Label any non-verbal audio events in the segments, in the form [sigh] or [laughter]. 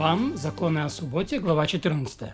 Рамбам. Законы о субботе. Глава 14.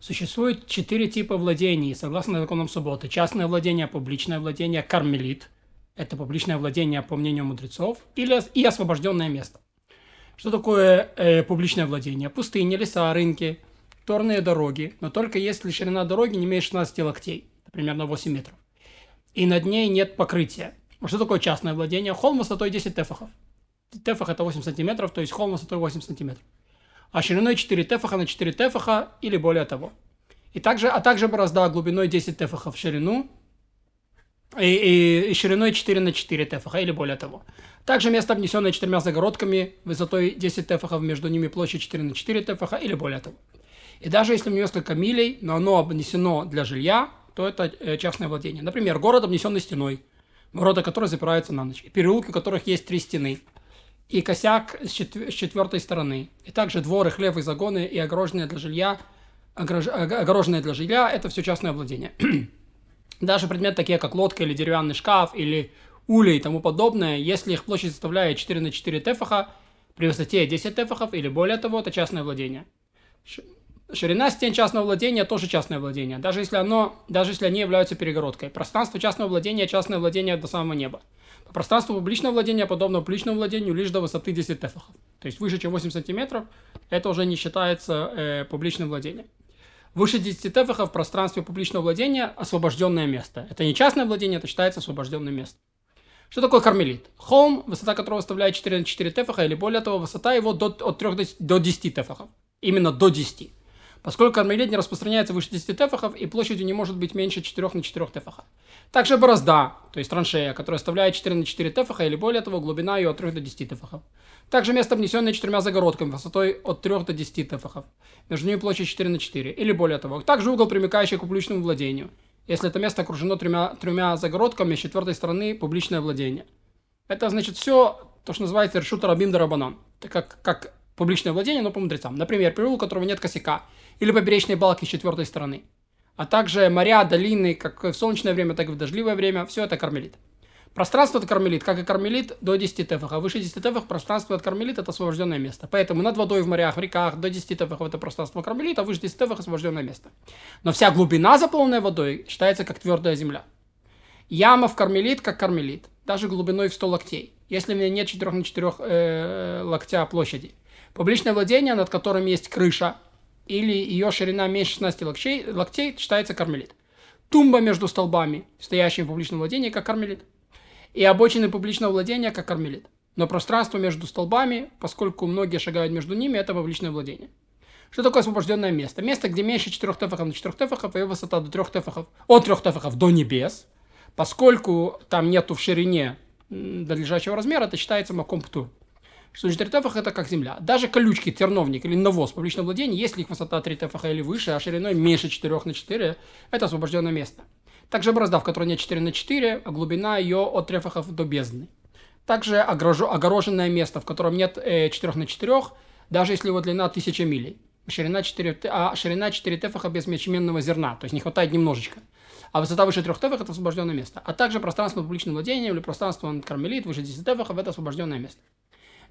Существует четыре типа владений, согласно законам субботы. Частное владение, публичное владение, кармелит. Это публичное владение, по мнению мудрецов. Или, и освобожденное место. Что такое э, публичное владение? Пустыни, леса, рынки, торные дороги. Но только если ширина дороги не имеет 16 локтей. Примерно 8 метров. И над ней нет покрытия. Что такое частное владение? Холм высотой 10 тефахов. Тефах это 8 сантиметров, то есть холм высотой 8 сантиметров. А шириной 4 тефаха на 4 тефаха или более того. И также, а также борозда глубиной 10 тефахов в ширину и, и, и шириной 4 на 4 тефаха или более того. Также место, обнесенное четырьмя загородками, высотой 10 тефахов, между ними площадь 4 на 4 тефаха или более того. И даже если у него несколько милей, но оно обнесено для жилья, то это э, частное владение. Например, город, обнесенный стеной, ворота которой запираются на ночь, и переулки, у которых есть три стены – и косяк с, четвер- с четвертой стороны. И также дворы, хлевы, загоны и огороженные для жилья, огорож- огороженные для жилья – это все частное владение. [clears throat] Даже предметы такие, как лодка или деревянный шкаф, или улей и тому подобное, если их площадь составляет 4 на 4 тефаха, при высоте 10 тефахов или более того, это частное владение. Ширина стен частного владения тоже частное владение, даже если, оно, даже если они являются перегородкой. Пространство частного владения – частное владение до самого неба. По пространству публичного владения подобно публичному владению лишь до высоты 10 тефахов. То есть выше, чем 8 сантиметров, это уже не считается э, публичным владением. Выше 10 тефахов в пространстве публичного владения освобожденное место. Это не частное владение, это считается освобожденным местом. Что такое кармелит? Холм, высота которого составляет 4 на 4 тефаха, или более того, высота его до, от 3 до 10 тефахов. Именно до 10 поскольку кармелит не распространяется выше 10 тефахов и площадью не может быть меньше 4 на 4 тефаха. Также борозда, то есть траншея, которая составляет 4 на 4 тефаха или более того, глубина ее от 3 до 10 тефахов. Также место, обнесенное четырьмя загородками высотой от 3 до 10 тефахов. Между ними площадь 4 на 4 или более того. Также угол, примыкающий к публичному владению. Если это место окружено тремя, тремя загородками, с четвертой стороны публичное владение. Это значит все то, что называется решута рабим дарабанан. Это как, как публичное владение, но по мудрецам. Например, переулок, у которого нет косяка, или поберечные балки с четвертой стороны. А также моря, долины, как в солнечное время, так и в дождливое время, все это кармелит. Пространство это кармелит, как и кармелит до 10 тефах, а выше 10 тефах пространство от кармелит это освобожденное место. Поэтому над водой в морях, в реках до 10 тефах это пространство кармелит, а выше 10 тефах освобожденное место. Но вся глубина, заполненная водой, считается как твердая земля. Яма в кармелит, как кармелит, даже глубиной в 100 локтей, если у меня нет 4 на 4 э, локтя площади. Публичное владение, над которым есть крыша, или ее ширина меньше 16 локтей, локтей считается кармелит. Тумба между столбами, стоящими в публичном владении, как кармелит. И обочины публичного владения, как кармелит. Но пространство между столбами, поскольку многие шагают между ними, это публичное владение. Что такое освобожденное место? Место, где меньше 4 тефахов на 4 тефахов, и высота до 3 тефахов, от 3 тефахов до небес. Поскольку там нету в ширине до лежачего размера, это считается макомптур что 4 тефаха это как земля. Даже колючки, терновник или навоз в публичном владении, если их высота 3 тефаха или выше, а шириной меньше 4 на 4, это освобожденное место. Также борозда, в которой нет 4 на 4, а глубина ее от трефахов до бездны. Также огороженное место, в котором нет э, 4 на 4, даже если его длина 1000 милей. Ширина 4, а ширина 4 тефаха без ячменного зерна, то есть не хватает немножечко. А высота выше 3 тефах – это освобожденное место. А также пространство публичного владения или пространство кармелит выше 10 тефахов – это освобожденное место.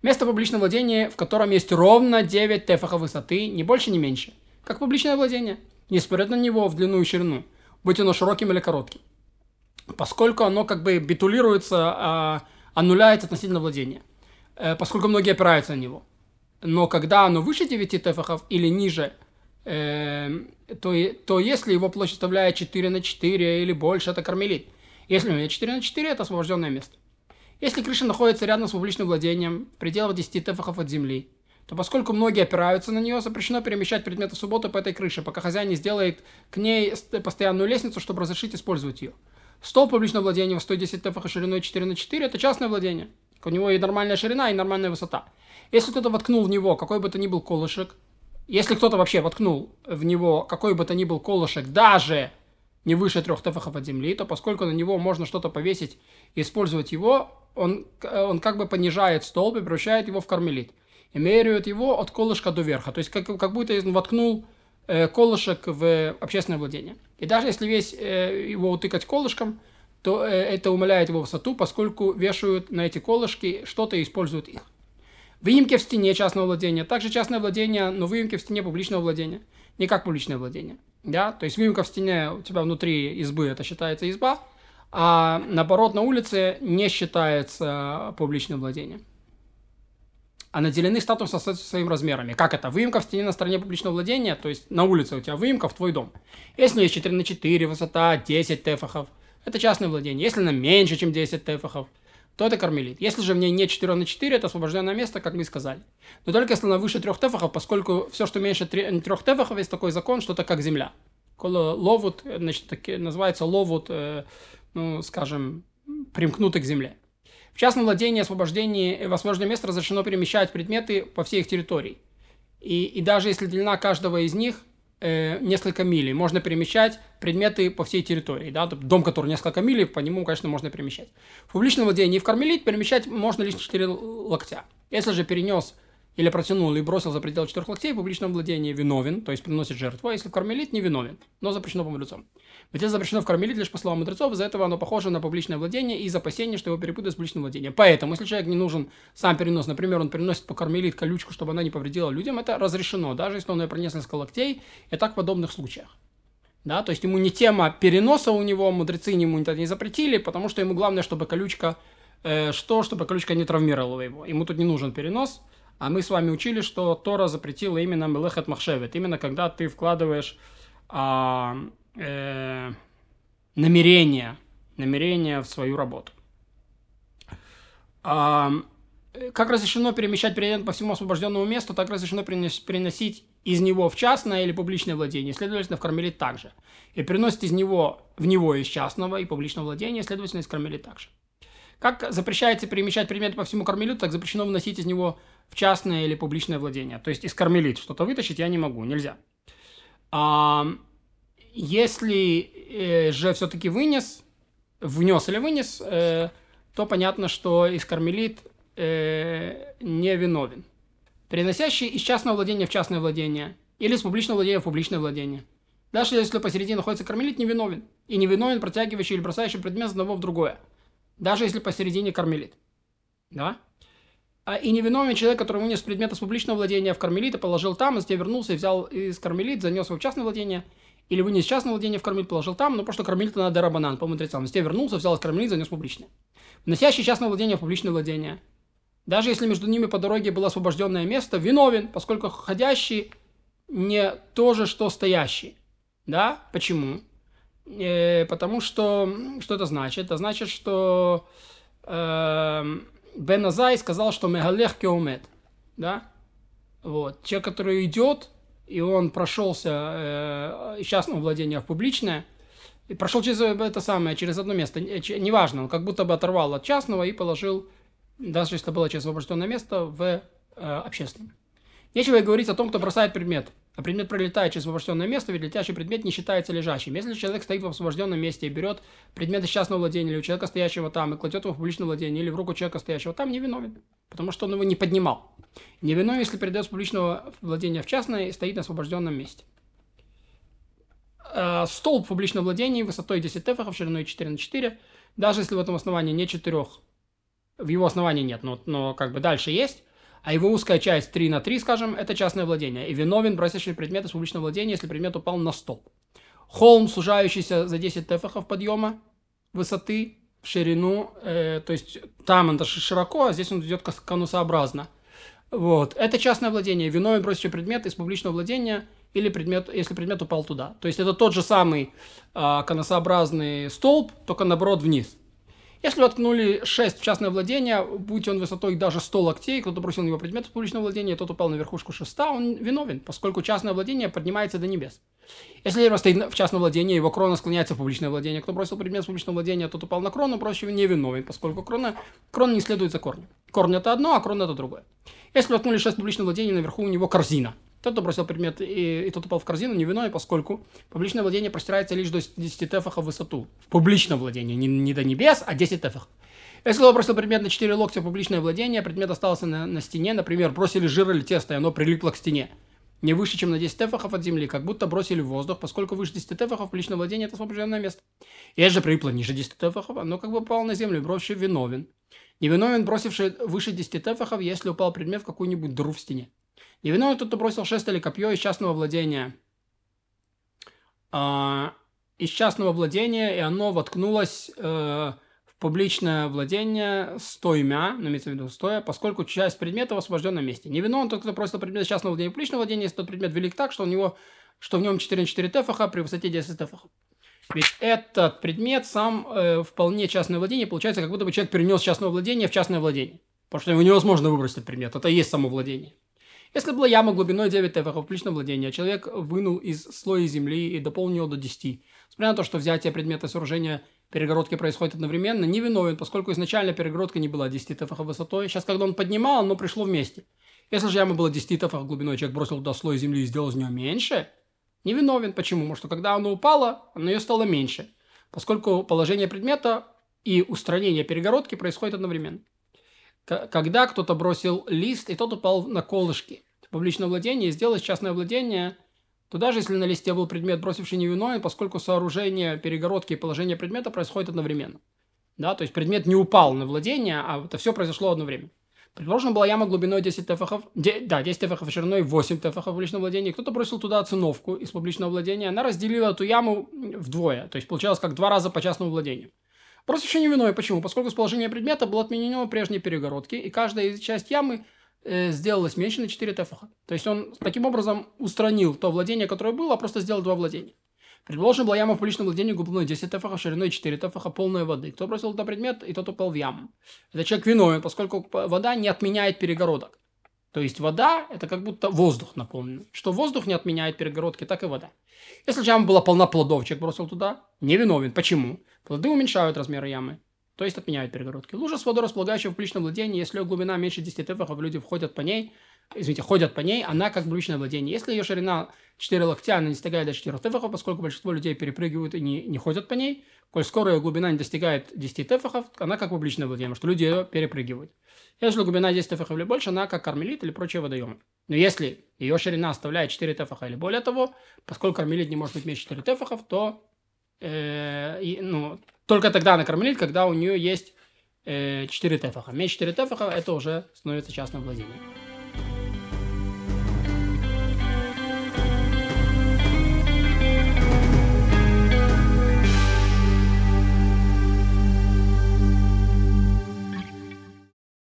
Место публичного владения, в котором есть ровно 9 тефахов высоты, ни больше, ни меньше. Как публичное владение. Не спорят на него в длину и ширину, будь оно широким или коротким. Поскольку оно как бы битулируется, а, аннуляется относительно владения. Э, поскольку многие опираются на него. Но когда оно выше 9 тефахов или ниже, то, то если его площадь составляет 4 на 4 или больше, это кармелит. Если у меня 4 на 4, это освобожденное место. Если крыша находится рядом с публичным владением, в пределах 10 тефахов от земли, то поскольку многие опираются на нее, запрещено перемещать предметы субботы по этой крыше, пока хозяин не сделает к ней постоянную лестницу, чтобы разрешить использовать ее. Стол публичного владения в 110 тефаха шириной 4 на 4 это частное владение. У него и нормальная ширина, и нормальная высота. Если кто-то воткнул в него какой бы то ни был колышек, если кто-то вообще воткнул в него какой бы то ни был колышек, даже не выше трех тефахов от земли, то поскольку на него можно что-то повесить и использовать его, он, он как бы понижает столб и превращает его в кармелит. И меряют его от колышка до верха. То есть как, как будто он воткнул э, колышек в общественное владение. И даже если весь э, его утыкать колышком, то э, это умаляет его высоту, поскольку вешают на эти колышки что-то и используют их. Выемки в стене частного владения, также частное владение, но выемки в стене публичного владения, не как публичное владение. Да? То есть выемка в стене у тебя внутри избы, это считается изба, а наоборот на улице не считается публичным владением. А наделены статусом со своими размерами. Как это? Выемка в стене на стороне публичного владения, то есть на улице у тебя выемка в твой дом. Если есть 4 на 4, высота 10 тефахов, это частное владение. Если она меньше, чем 10 тефахов, то это кармелит. Если же в ней не 4 на 4, это освобожденное место, как мы и сказали. Но только если она выше 3 тефахов, поскольку все, что меньше 3, 3 тефахов, есть такой закон, что это как земля. Ловут, значит, таки, называется ловут, э, ну, скажем, примкнуты к земле. В частном владении освобождении, в освобожденное место разрешено перемещать предметы по всей их территории. И, и даже если длина каждого из них э, несколько миль, можно перемещать предметы по всей территории. Да? Дом, который несколько миль, по нему, конечно, можно перемещать. В публичном владении в кармелит перемещать можно лишь 4 локтя. Если же перенес или протянул и бросил за пределы четырех локтей, в публичном владении виновен, то есть приносит жертву, а если в кармелит, не виновен, но запрещено по мудрецам. Ведь запрещено в кармелит лишь по словам мудрецов, из-за этого оно похоже на публичное владение и из опасения, что его перепутают с публичным владением. Поэтому, если человек не нужен сам перенос, например, он переносит по кармелит колючку, чтобы она не повредила людям, это разрешено, даже если он ее принес несколько локтей, и так в подобных случаях. Да, то есть ему не тема переноса у него, мудрецы ему это не запретили, потому что ему главное, чтобы колючка, э, что, чтобы колючка не травмировала его. Ему тут не нужен перенос, а мы с вами учили, что Тора запретила именно Мелехет Махшевет. Именно когда ты вкладываешь а, э, намерение, намерение в свою работу. А, как разрешено перемещать предмет по всему освобожденному месту, так разрешено переносить из него в частное или публичное владение. Следовательно, в кармелит также. И переносит из него в него из частного и публичного владения, следовательно, из кармелит также. Как запрещается перемещать предметы по всему кармелиту, так запрещено выносить из него в частное или публичное владение. То есть из кармелит что-то вытащить я не могу, нельзя. А, если э, же все-таки вынес, внес или вынес, э, то понятно, что из кармелит э, не виновен. Переносящий из частного владения в частное владение или из публичного владения в публичное владение. Даже если посередине находится кармелит, не виновен. И не виновен протягивающий или бросающий предмет с одного в другое даже если посередине кармелит. Да? А и невиновен человек, который вынес предмет из публичного владения в кармелит и положил там, и затем вернулся и взял из кармелит, занес его в частное владение, или вынес частное владение в кармелит, положил там, но просто кармелит надо рабанан, по мудрецам. Затем вернулся, взял из кармелит, занес публичное. Вносящий частное владение в публичное владение, даже если между ними по дороге было освобожденное место, виновен, поскольку ходящий не то же, что стоящий. Да? Почему? Э, потому что, что это значит? Это значит, что э, Бен Азай сказал, что Мегалех Кеомет, да? Вот. Человек, который идет, и он прошелся э, из частного владения в публичное, и прошел через это самое, через одно место, неважно, он как будто бы оторвал от частного и положил, даже если это было через освобожденное место, в э, общественное. Нечего говорить о том, кто бросает предмет а предмет пролетает через освобожденное место, ведь летящий предмет не считается лежащим. Если человек стоит в освобожденном месте и берет предмет из частного владения или у человека, стоящего там, и кладет его в публичное владение, или в руку человека, стоящего там, не виновен, потому что он его не поднимал. Не виновен, если передает с публичного владения в частное и стоит на освобожденном месте. А, столб публичного владения высотой 10 тефахов, шириной 4 на 4, даже если в этом основании не 4, в его основании нет, но, но как бы дальше есть, а его узкая часть 3 на 3, скажем, это частное владение, и виновен бросящий предмет из публичного владения, если предмет упал на стол. Холм, сужающийся за 10 тефахов подъема высоты, в ширину, э, то есть там он широко, а здесь он идет конусообразно. Вот. Это частное владение. Виновен бросящий предмет из публичного владения или предмет, если предмет упал туда. То есть это тот же самый э, конусообразный столб, только наоборот вниз. Если воткнули 6 в частное владение, будь он высотой даже 100 локтей, кто-то бросил на него предмет в публичного владения, тот упал на верхушку шеста, он виновен, поскольку частное владение поднимается до небес. Если дерево стоит в частном владении, его крона склоняется в публичное владение, кто бросил предмет в публичного владения, тот упал на крону, проще не виновен, поскольку крона, крона не следует за корнем. Корень это одно, а крона это другое. Если воткнули 6 публичного владения, наверху у него корзина – тот, кто бросил предмет и, и тот упал в корзину, не виной, поскольку публичное владение простирается лишь до 10 тефахов в высоту. В публичном владении, не, не до небес, а 10 тефахов. Если он бросил предмет на 4 локтя в публичное владение, предмет остался на, на стене, например, бросили жир или тесто, и оно прилипло к стене. Не выше, чем на 10 тефахов от земли, как будто бросили в воздух, поскольку выше 10 тефахов публичное владение – это освобожденное место. Если же прилипло ниже 10 тефахов, оно как бы попало на землю, бросивший виновен. Невиновен, бросивший выше 10 тефахов, если упал предмет в какую-нибудь дыру в стене. Невиновен тот, кто бросил шест или копье из частного владения. Э, из частного владения, и оно воткнулось э, в публичное владение стоимя, ну, имеется в виду стоя, поскольку часть предмета в освобожденном месте. Невиновен тот, кто бросил предмет из частного владения в публичное владение, если тот предмет велик так, что у него что в нем 4 на 4 тефаха при высоте 10 тефахов. Ведь этот предмет сам э, вполне частное владение, получается, как будто бы человек перенес частное владение в частное владение. Потому что его невозможно выбросить этот предмет, это и есть само владение. Если была яма глубиной 9 тефахов в личном владении, а человек вынул из слоя земли и дополнил до 10, несмотря на то, что взятие предмета сооружения перегородки происходит одновременно, не виновен, поскольку изначально перегородка не была 10 тефахов высотой. Сейчас, когда он поднимал, оно пришло вместе. Если же яма была 10 тефахов глубиной, человек бросил туда слой земли и сделал из нее меньше, не виновен. Почему? Потому что когда оно упало, оно ее стало меньше, поскольку положение предмета и устранение перегородки происходит одновременно. Когда кто-то бросил лист, и тот упал на колышки в публичном владении, и сделать частное владение, то даже если на листе был предмет, бросивший невиновен, поскольку сооружение перегородки и положение предмета происходит одновременно. Да, то есть предмет не упал на владение, а это все произошло одновременно. Предложена была яма глубиной 10 тефахов, де, да, 10 тефахов шириной, 8 тефахов в личном владении. Кто-то бросил туда циновку из публичного владения. Она разделила эту яму вдвое. То есть получалось как два раза по частному владению. Просто еще не виной. Почему? Поскольку с положения предмета было отменено прежние перегородки, и каждая часть ямы э, сделалась меньше на 4 тефаха. То есть он таким образом устранил то владение, которое было, а просто сделал два владения. Предложена была яма в публичном владении глубиной 10 тефаха, шириной 4 тефаха, полная воды. Кто бросил туда предмет, и тот упал в яму. Это человек виновен, поскольку вода не отменяет перегородок. То есть вода – это как будто воздух наполнен. Что воздух не отменяет перегородки, так и вода. Если яма была полна плодов, человек бросил туда, не виновен. Почему? Плоды уменьшают размеры ямы, то есть отменяют перегородки. Лужа с водой, располагающая в публичном владении, если ее глубина меньше 10 тефахов, люди входят по ней, извините, ходят по ней, она как публичное владение. Если ее ширина 4 локтя, она не достигает до 4 тефахов, поскольку большинство людей перепрыгивают и не, не ходят по ней. Коль скоро ее глубина не достигает 10 тефахов, она как публичное владение, потому что люди ее перепрыгивают. Если глубина 10 тефахов или больше, она как кармелит или прочие водоемы. Но если ее ширина оставляет 4 тефаха или более того, поскольку кармелит не может быть меньше 4 тефахов, то э, и, ну, только тогда она кармелит, когда у нее есть э, 4 тефаха. Меньше 4 тефаха это уже становится частным владением.